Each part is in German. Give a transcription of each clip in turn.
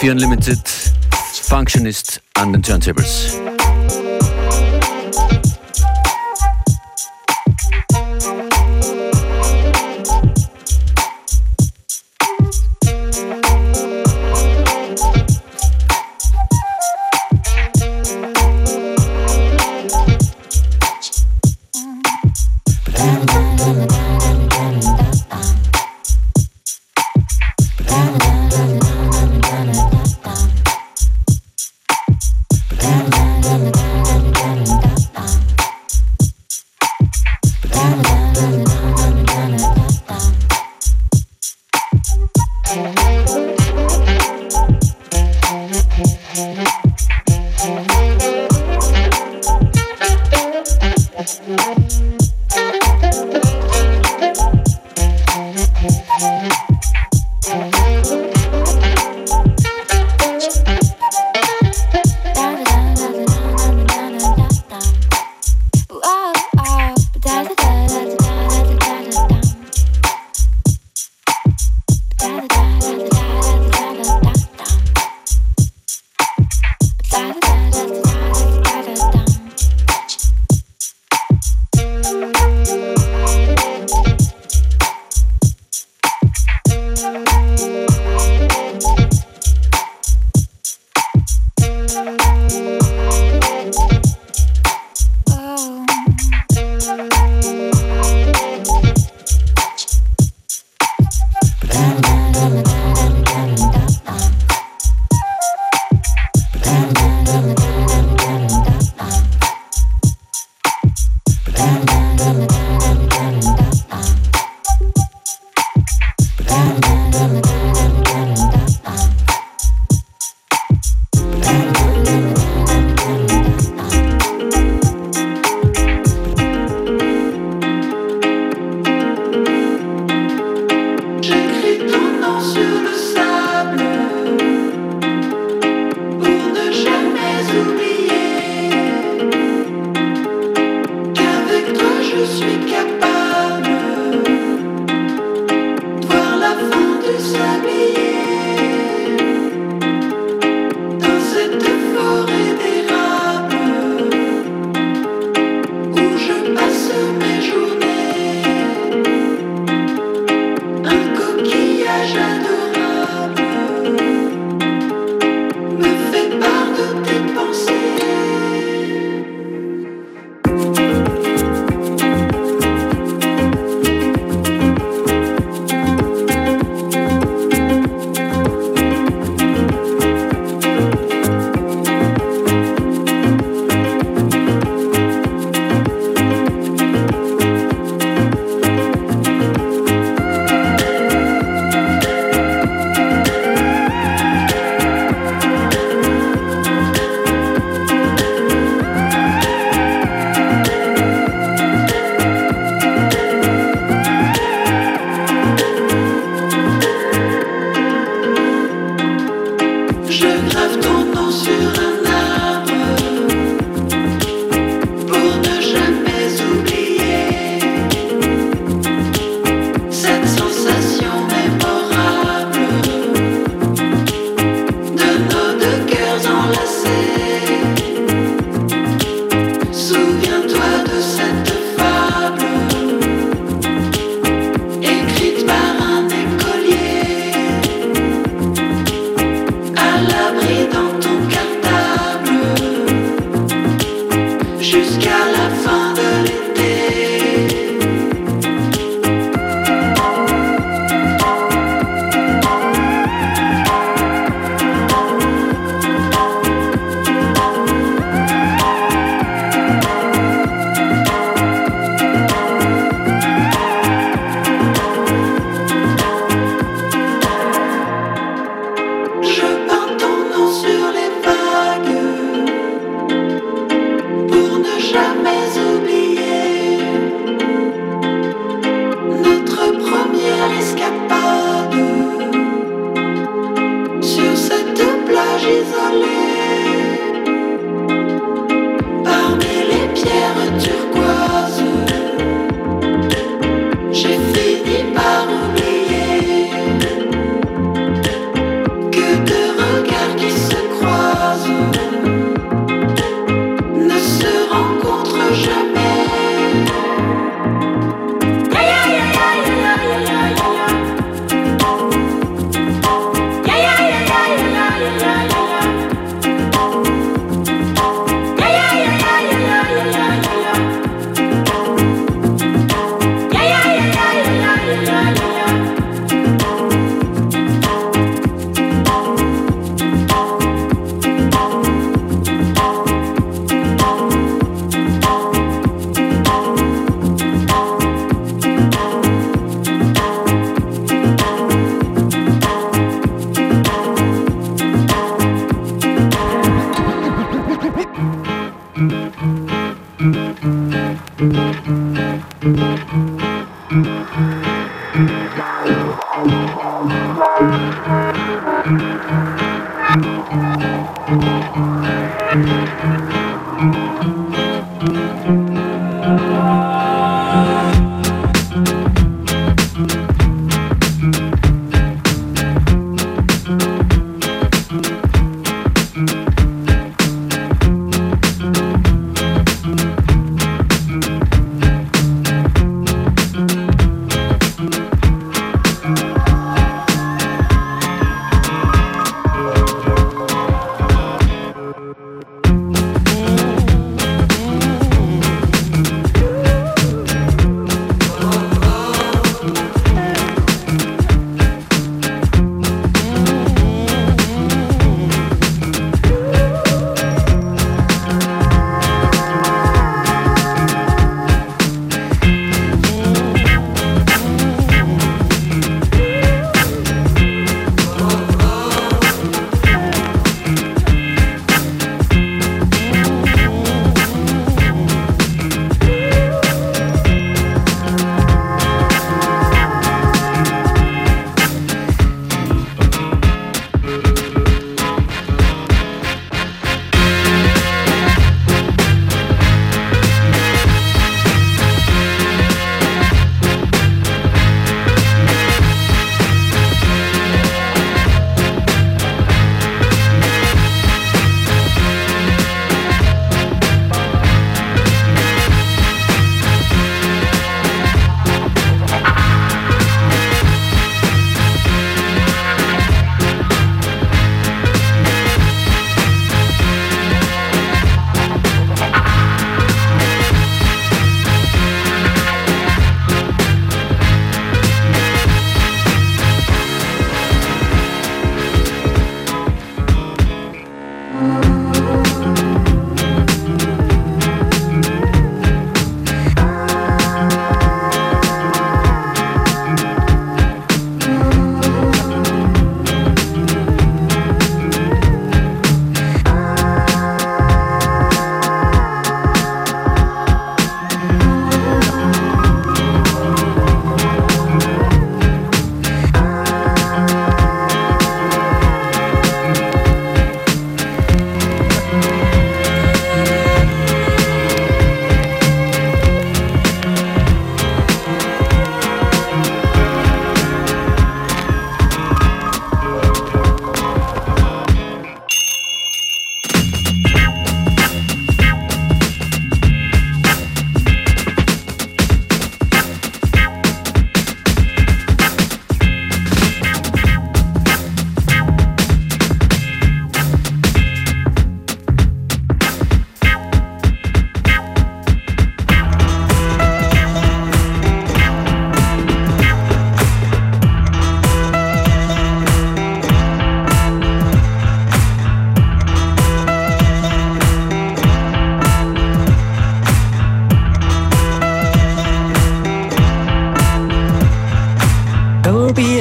FM4 Unlimited. Functionist an den Turntables.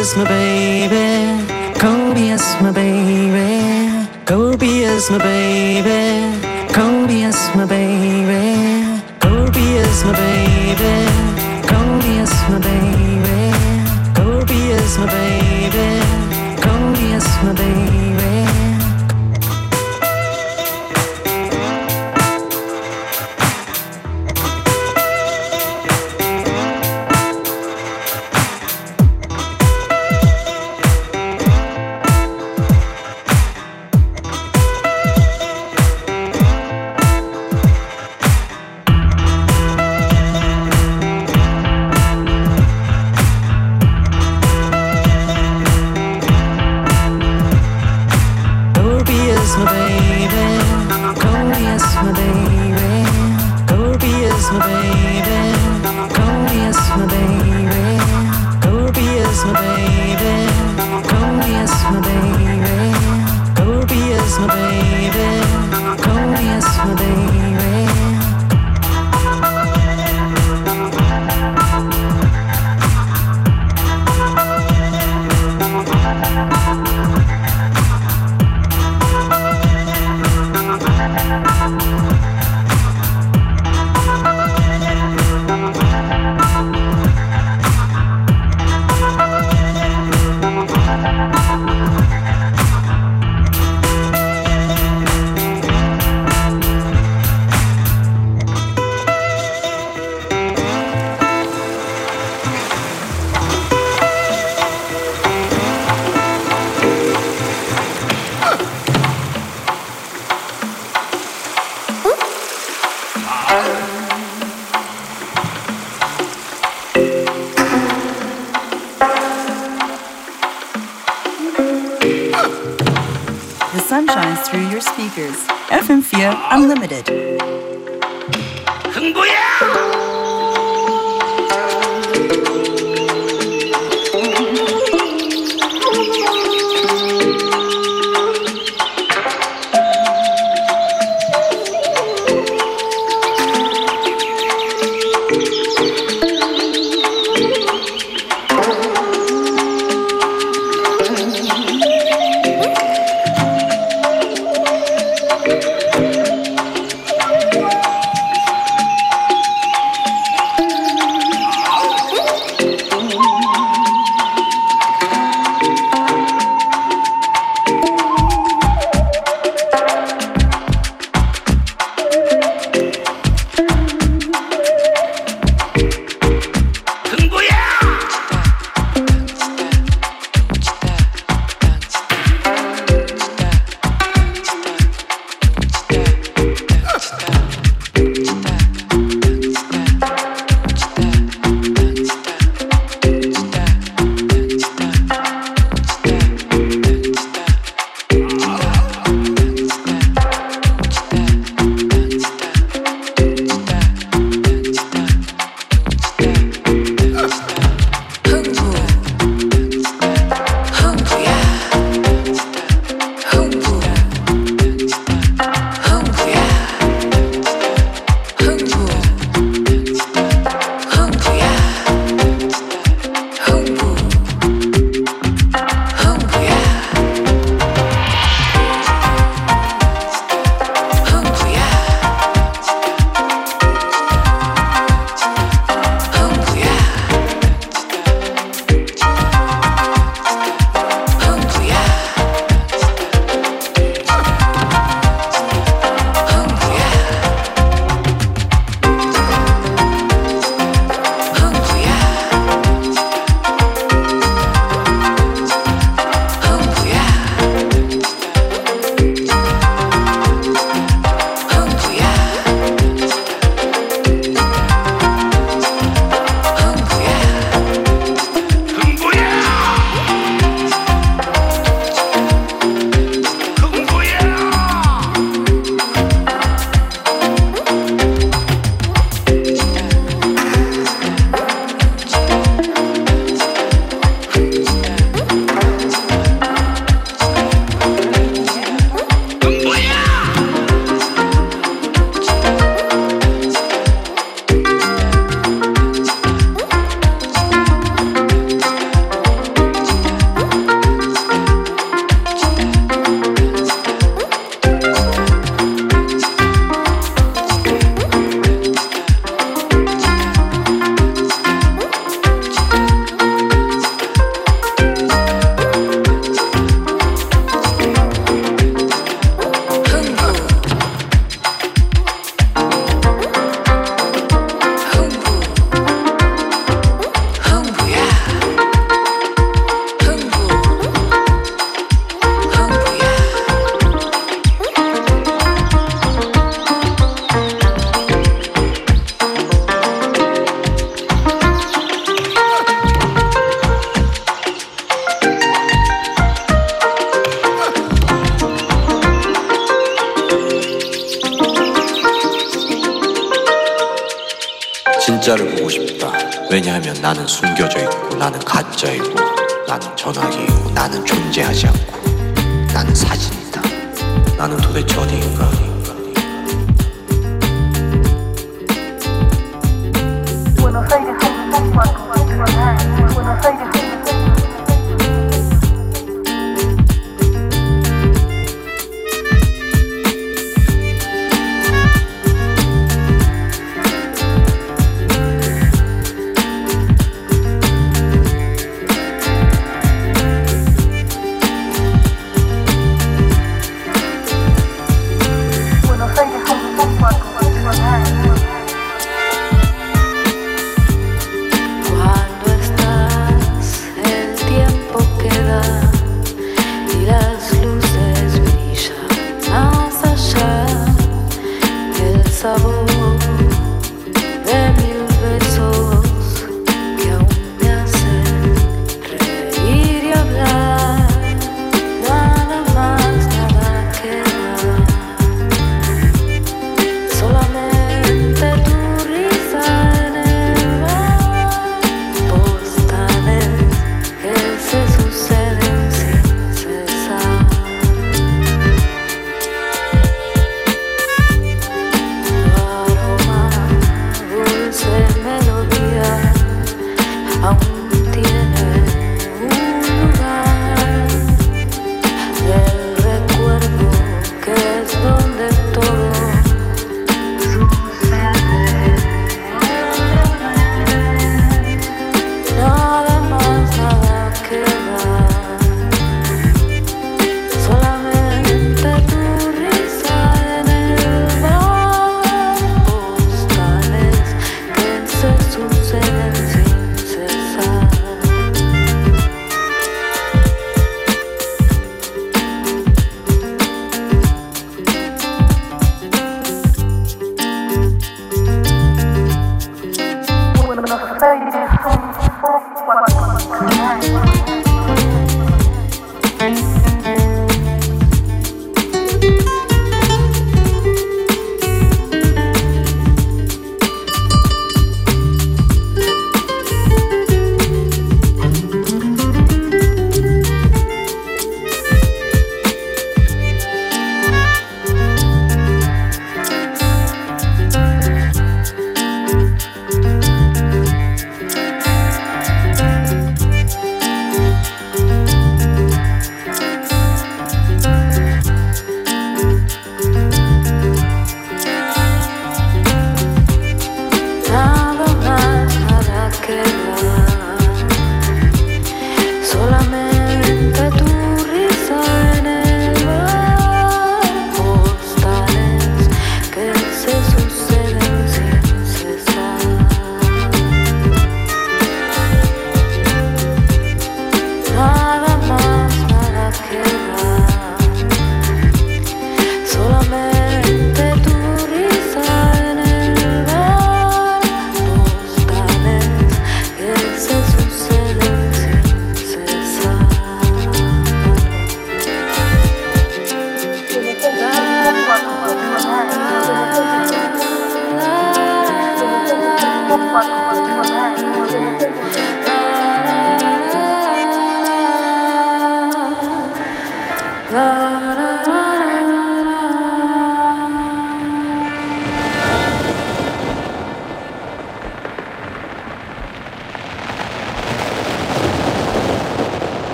Kobe is my baby. Kobe is my baby. Kobe is my baby. Kobe is my baby. Kobe is my baby. Kobe is my baby. Kobe is my baby.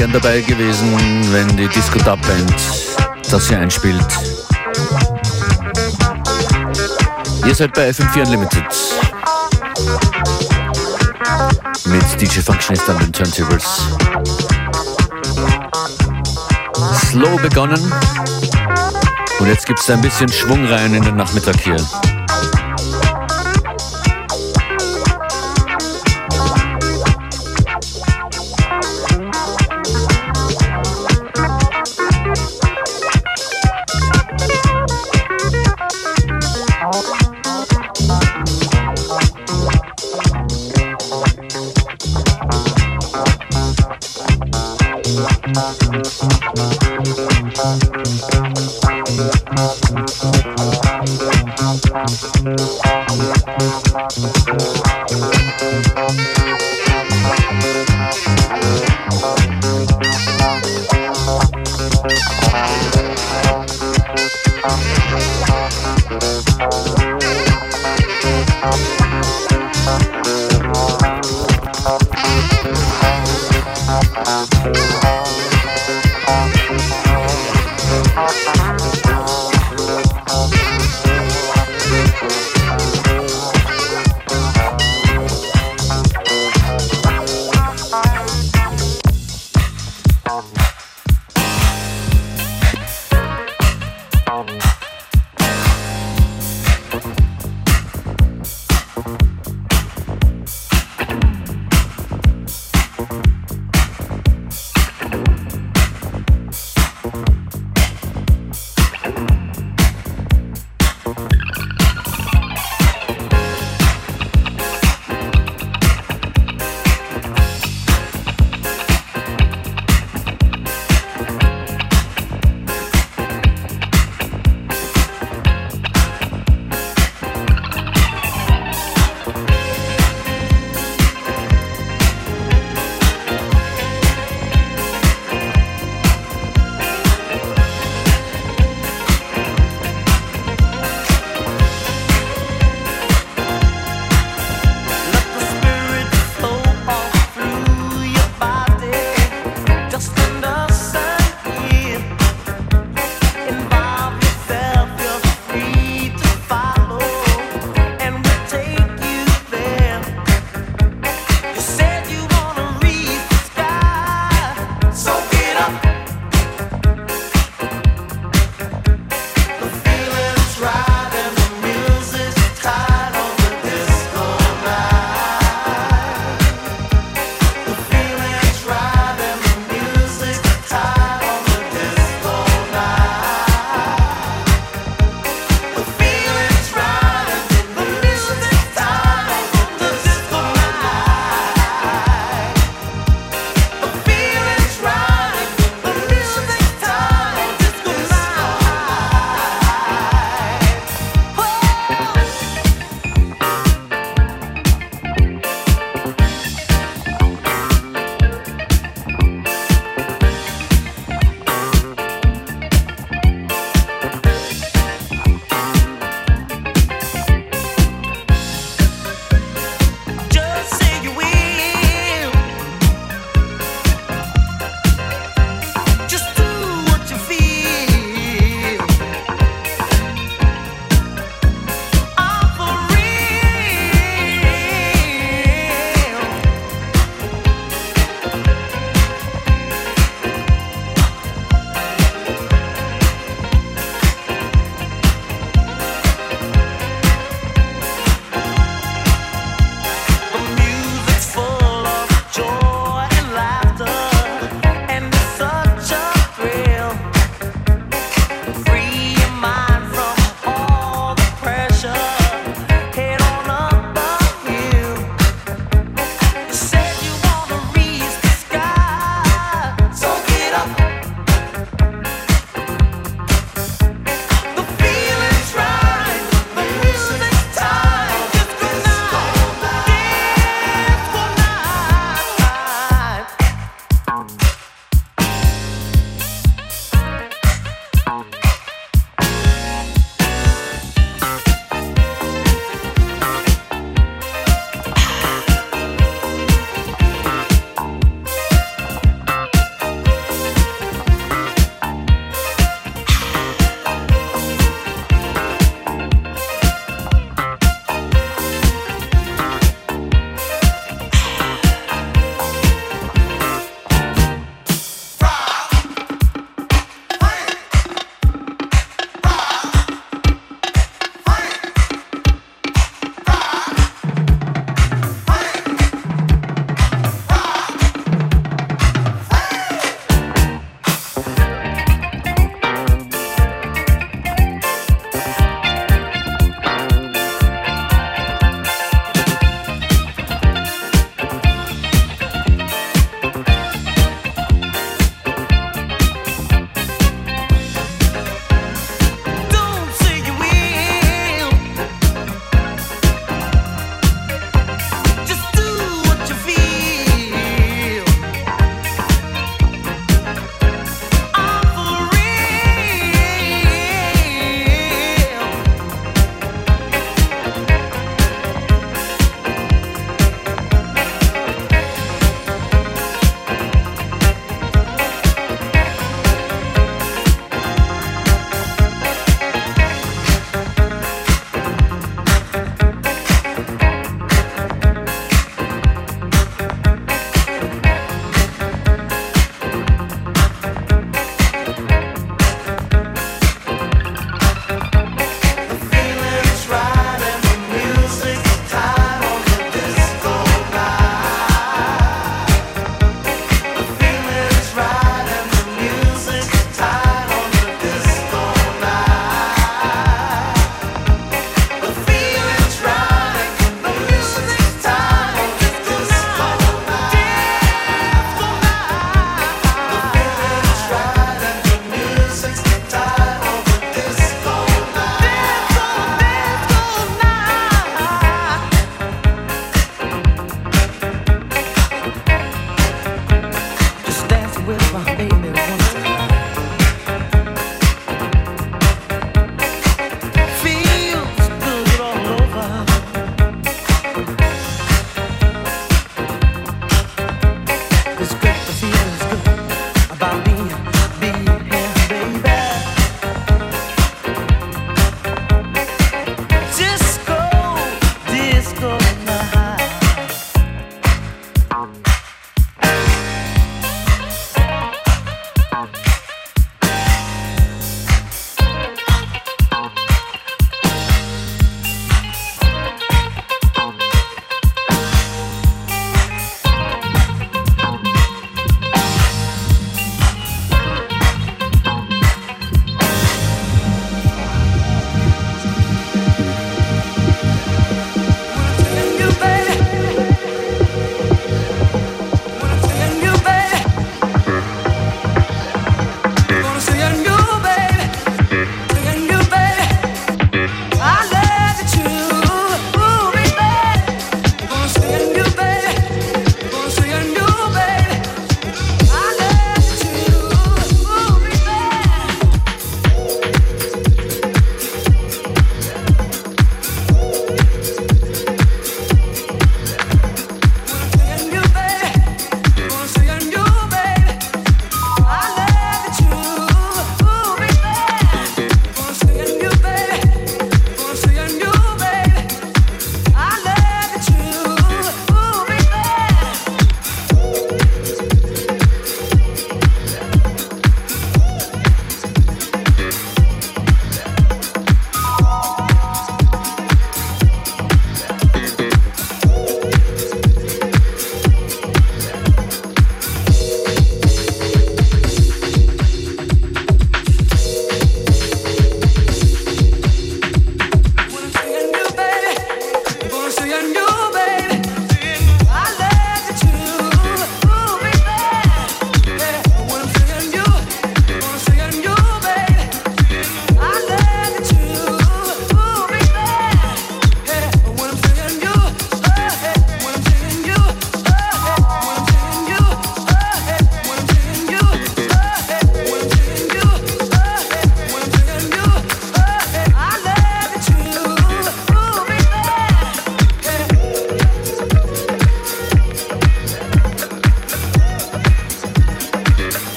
Gern dabei gewesen, wenn die Disco Dub Band das hier einspielt. Ihr seid bei FM4 Unlimited. Mit DJ Functionist an den Turntables. Slow begonnen. Und jetzt gibt es ein bisschen Schwung rein in den Nachmittag hier.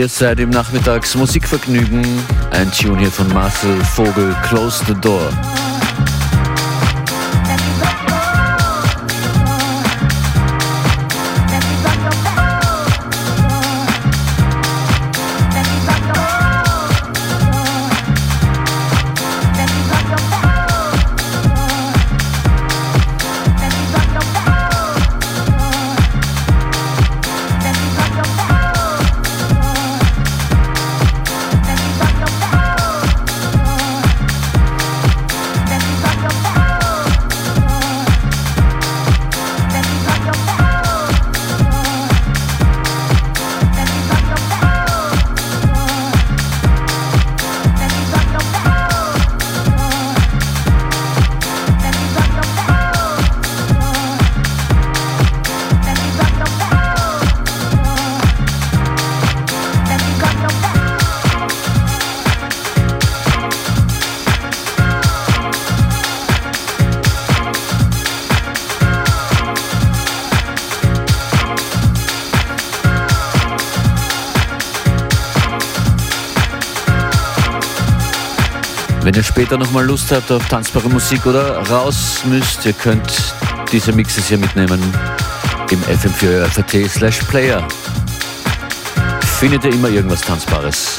Ihr seid im Nachmittagsmusikvergnügen. Ein Tune hier von Marcel Vogel, Close the Door. Wenn ihr später nochmal Lust habt auf tanzbare Musik oder raus müsst, ihr könnt diese Mixes hier mitnehmen im fm4 slash player. Findet ihr immer irgendwas Tanzbares.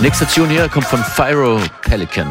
Nächster Tune hier kommt von Pyro Pelican.